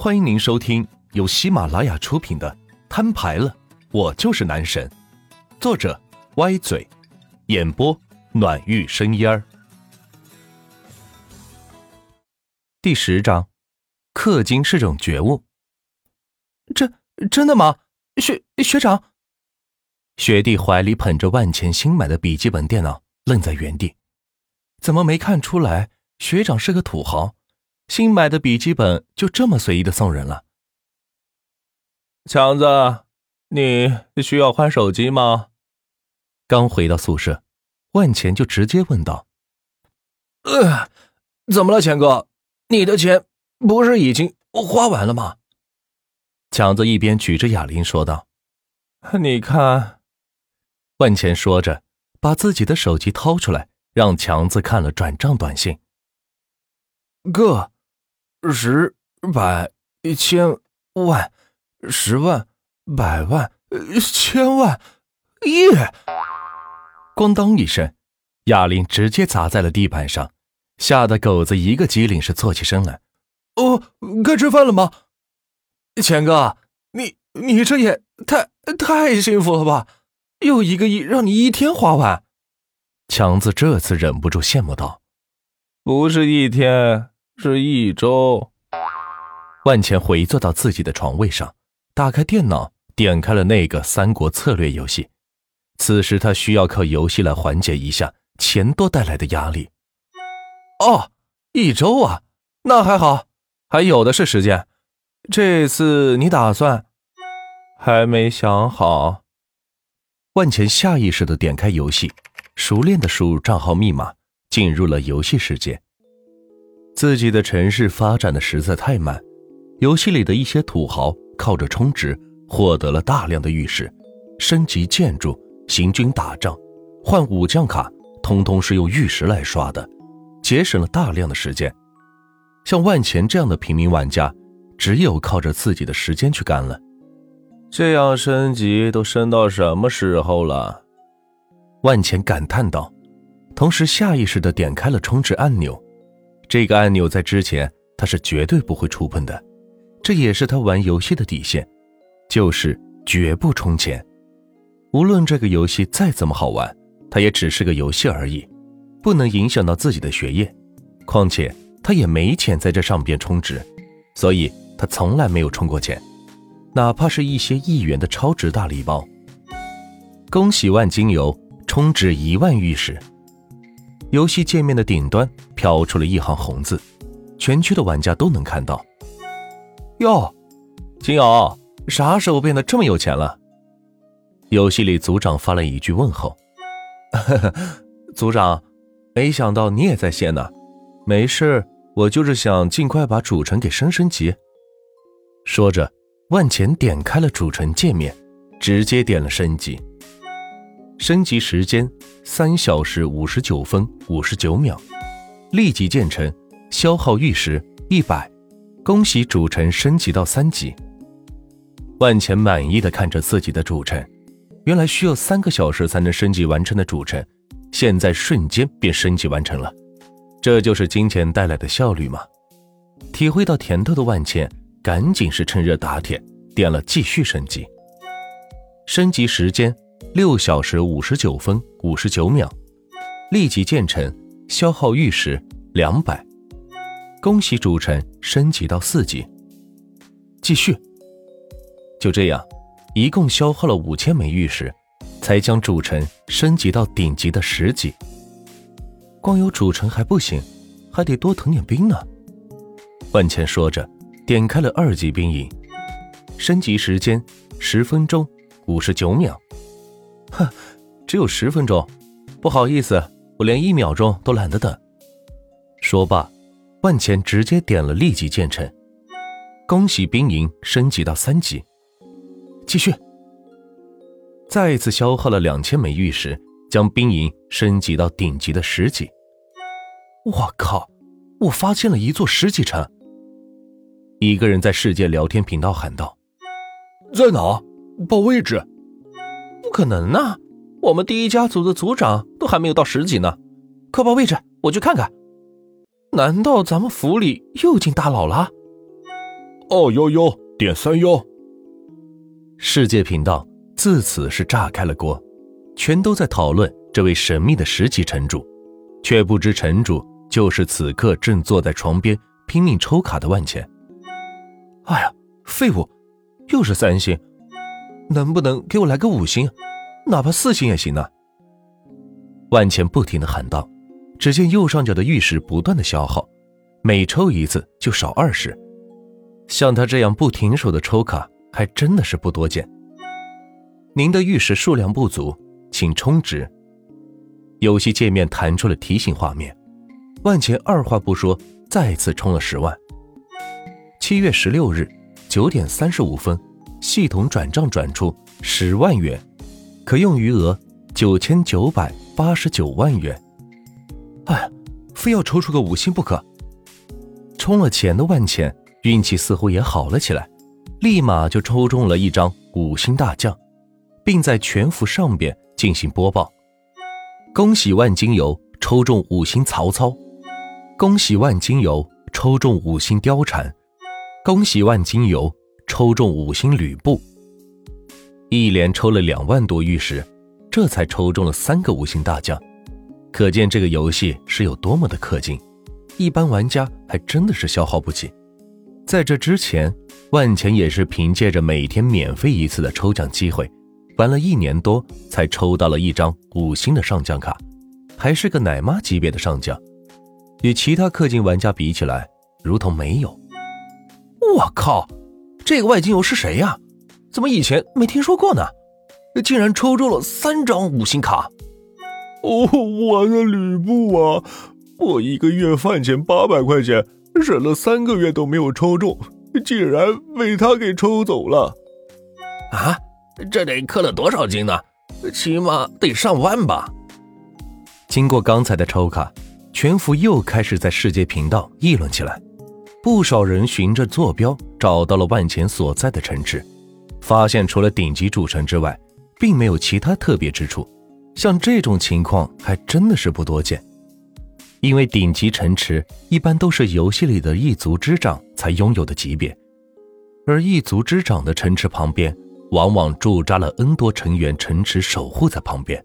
欢迎您收听由喜马拉雅出品的《摊牌了，我就是男神》，作者歪嘴，演播暖玉生烟儿。第十章，氪金是种觉悟。真真的吗？学学长，学弟怀里捧着万钱新买的笔记本电脑，愣在原地。怎么没看出来学长是个土豪？新买的笔记本就这么随意的送人了？强子，你需要换手机吗？刚回到宿舍，万钱就直接问道：“呃，怎么了，钱哥？你的钱不是已经花完了吗？”强子一边举着哑铃说道：“你看。”万钱说着，把自己的手机掏出来，让强子看了转账短信。哥。十百千万十万百万千万亿！咣当一声，哑铃直接砸在了地板上，吓得狗子一个机灵是坐起身来。哦，该吃饭了吗？钱哥，你你这也太太幸福了吧！又一个亿让你一天花完。强子这次忍不住羡慕道：“不是一天。”是一周。万钱回坐到自己的床位上，打开电脑，点开了那个三国策略游戏。此时他需要靠游戏来缓解一下钱多带来的压力。哦，一周啊，那还好，还有的是时间。这次你打算？还没想好。万钱下意识的点开游戏，熟练的输入账号密码，进入了游戏世界。自己的城市发展的实在太慢，游戏里的一些土豪靠着充值获得了大量的玉石，升级建筑、行军打仗、换武将卡，通通是用玉石来刷的，节省了大量的时间。像万钱这样的平民玩家，只有靠着自己的时间去干了。这样升级都升到什么时候了？万钱感叹道，同时下意识地点开了充值按钮。这个按钮在之前他是绝对不会触碰的，这也是他玩游戏的底线，就是绝不充钱。无论这个游戏再怎么好玩，它也只是个游戏而已，不能影响到自己的学业。况且他也没钱在这上边充值，所以他从来没有充过钱，哪怕是一些亿元的超值大礼包。恭喜万金油充值一万玉石。游戏界面的顶端飘出了一行红字，全区的玩家都能看到。哟，金友啥时候变得这么有钱了？游戏里组长发了一句问候：“ 组长，没想到你也在线呢。没事，我就是想尽快把主城给升升级。”说着，万钱点开了主城界面，直接点了升级。升级时间三小时五十九分五十九秒，立即建成，消耗玉石一百。恭喜主城升级到三级。万钱满意的看着自己的主城，原来需要三个小时才能升级完成的主城，现在瞬间便升级完成了。这就是金钱带来的效率吗？体会到甜头的万钱，赶紧是趁热打铁，点了继续升级。升级时间。六小时五十九分五十九秒，立即建成，消耗玉石两百。恭喜主城升级到四级。继续。就这样，一共消耗了五千枚玉石，才将主城升级到顶级的十级。光有主城还不行，还得多腾点兵呢。万茜说着，点开了二级兵营，升级时间十分钟五十九秒。哼，只有十分钟，不好意思，我连一秒钟都懒得等。说罢，万钱直接点了立即建成。恭喜兵营升级到三级，继续。再一次消耗了两千枚玉石，将兵营升级到顶级的十级。我靠！我发现了一座十级城。一个人在世界聊天频道喊道：“在哪？报位置。”不可能啊！我们第一家族的族长都还没有到十级呢。快报位置，我去看看。难道咱们府里又进大佬了？哦呦呦，点三哟。世界频道自此是炸开了锅，全都在讨论这位神秘的十级城主，却不知城主就是此刻正坐在床边拼命抽卡的万钱。哎呀，废物，又是三星，能不能给我来个五星，哪怕四星也行呢？万钱不停的喊道。只见右上角的玉石不断的消耗，每抽一次就少二十。像他这样不停手的抽卡，还真的是不多见。您的玉石数量不足，请充值。游戏界面弹出了提醒画面，万钱二话不说，再次充了十万。七月十六日九点三十五分，系统转账转出十万元，可用余额九千九百八十九万元。哎，非要抽出个五星不可！充了钱的万钱运气似乎也好了起来，立马就抽中了一张五星大将，并在全服上边进行播报：恭喜万金油抽中五星曹操，恭喜万金油抽中五星貂蝉，恭喜万金油抽中五星吕布。一连抽了两万多玉石，这才抽中了三个五星大将。可见这个游戏是有多么的氪金，一般玩家还真的是消耗不起。在这之前，万钱也是凭借着每天免费一次的抽奖机会，玩了一年多才抽到了一张五星的上将卡，还是个奶妈级别的上将，与其他氪金玩家比起来，如同没有。我靠，这个外金油是谁呀？怎么以前没听说过呢？竟然抽中了三张五星卡！哦，我的吕布啊！我一个月饭钱八百块钱，忍了三个月都没有抽中，竟然被他给抽走了！啊，这得氪了多少金呢？起码得上万吧！经过刚才的抽卡，全服又开始在世界频道议论起来。不少人循着坐标找到了万钱所在的城池，发现除了顶级主城之外，并没有其他特别之处。像这种情况还真的是不多见，因为顶级城池一般都是游戏里的一族之长才拥有的级别，而一族之长的城池旁边往往驻扎了 N 多成员城池守护在旁边。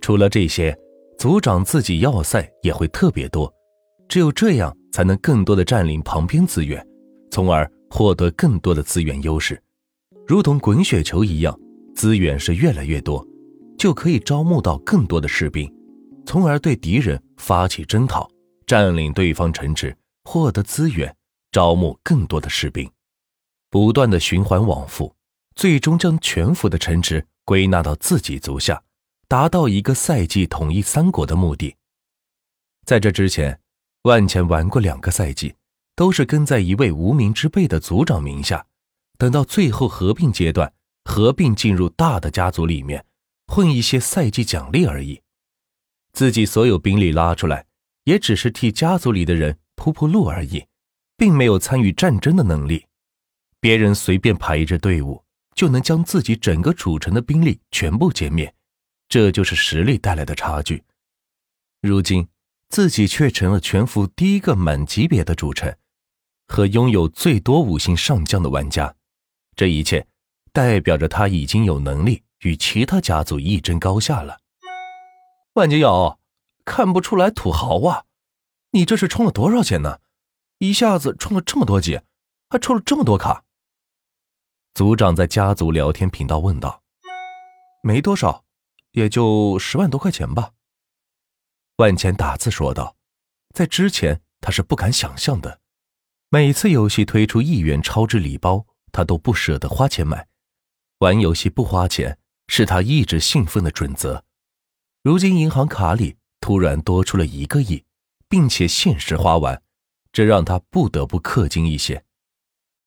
除了这些，族长自己要塞也会特别多，只有这样才能更多的占领旁边资源，从而获得更多的资源优势，如同滚雪球一样，资源是越来越多。就可以招募到更多的士兵，从而对敌人发起征讨，占领对方城池，获得资源，招募更多的士兵，不断的循环往复，最终将全服的城池归纳到自己足下，达到一个赛季统一三国的目的。在这之前，万钱玩过两个赛季，都是跟在一位无名之辈的族长名下，等到最后合并阶段，合并进入大的家族里面。混一些赛季奖励而已，自己所有兵力拉出来，也只是替家族里的人铺铺路而已，并没有参与战争的能力。别人随便排一支队伍，就能将自己整个主城的兵力全部歼灭，这就是实力带来的差距。如今自己却成了全服第一个满级别的主城，和拥有最多五星上将的玩家，这一切代表着他已经有能力。与其他家族一争高下了。万金油，看不出来土豪啊！你这是充了多少钱呢？一下子充了这么多级，还抽了这么多卡。族长在家族聊天频道问道：“没多少，也就十万多块钱吧。”万钱打字说道：“在之前他是不敢想象的，每次游戏推出一元超值礼包，他都不舍得花钱买。玩游戏不花钱。”是他一直兴奋的准则。如今银行卡里突然多出了一个亿，并且限时花完，这让他不得不氪金一些。